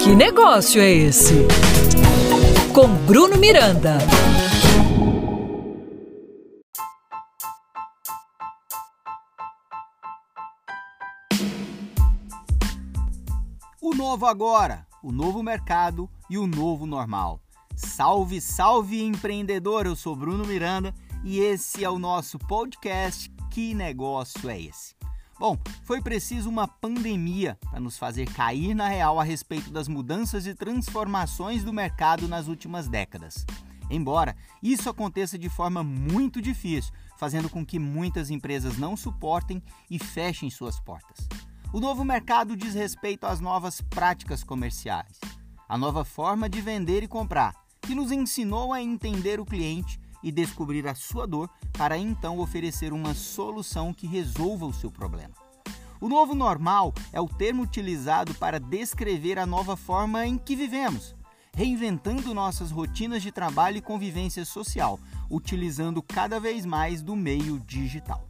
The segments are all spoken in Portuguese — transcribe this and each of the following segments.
Que negócio é esse? Com Bruno Miranda. O novo agora, o novo mercado e o novo normal. Salve, salve empreendedor! Eu sou Bruno Miranda e esse é o nosso podcast Que Negócio é Esse? Bom, foi preciso uma pandemia para nos fazer cair na real a respeito das mudanças e transformações do mercado nas últimas décadas. Embora isso aconteça de forma muito difícil, fazendo com que muitas empresas não suportem e fechem suas portas. O novo mercado diz respeito às novas práticas comerciais, a nova forma de vender e comprar, que nos ensinou a entender o cliente e descobrir a sua dor para então oferecer uma solução que resolva o seu problema. O novo normal é o termo utilizado para descrever a nova forma em que vivemos, reinventando nossas rotinas de trabalho e convivência social, utilizando cada vez mais do meio digital.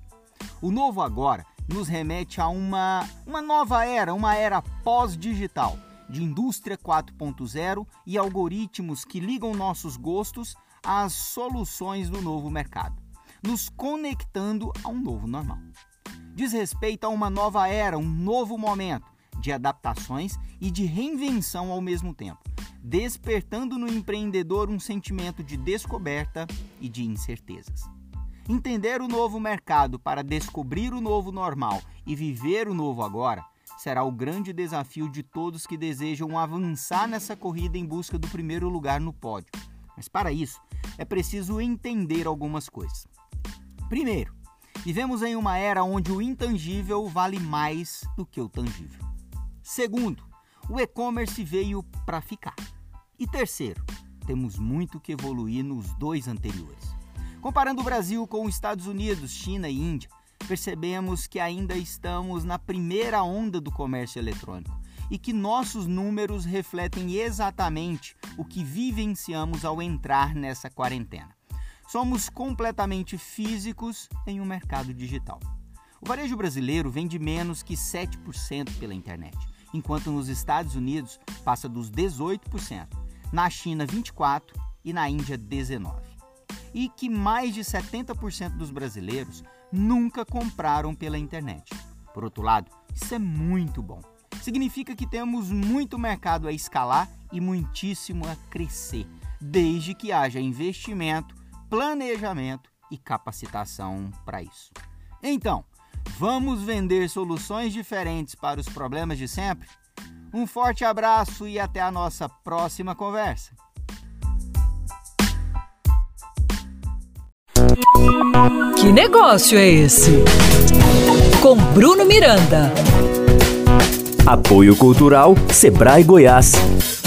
O novo agora nos remete a uma, uma nova era, uma era pós-digital, de indústria 4.0 e algoritmos que ligam nossos gostos às soluções do novo mercado, nos conectando a um novo normal. Diz respeito a uma nova era, um novo momento de adaptações e de reinvenção ao mesmo tempo, despertando no empreendedor um sentimento de descoberta e de incertezas. Entender o novo mercado para descobrir o novo normal e viver o novo agora será o grande desafio de todos que desejam avançar nessa corrida em busca do primeiro lugar no pódio. Mas para isso, é preciso entender algumas coisas. Primeiro, vivemos em uma era onde o intangível vale mais do que o tangível. Segundo, o e-commerce veio para ficar. E terceiro, temos muito que evoluir nos dois anteriores. Comparando o Brasil com os Estados Unidos, China e Índia, percebemos que ainda estamos na primeira onda do comércio eletrônico e que nossos números refletem exatamente o que vivenciamos ao entrar nessa quarentena. Somos completamente físicos em um mercado digital. O varejo brasileiro vende menos que 7% pela internet, enquanto nos Estados Unidos passa dos 18%, na China 24% e na Índia 19% e que mais de 70% dos brasileiros nunca compraram pela internet. Por outro lado, isso é muito bom. Significa que temos muito mercado a escalar e muitíssimo a crescer, desde que haja investimento, planejamento e capacitação para isso. Então, vamos vender soluções diferentes para os problemas de sempre? Um forte abraço e até a nossa próxima conversa. Que negócio é esse? Com Bruno Miranda. Apoio Cultural Sebrae Goiás.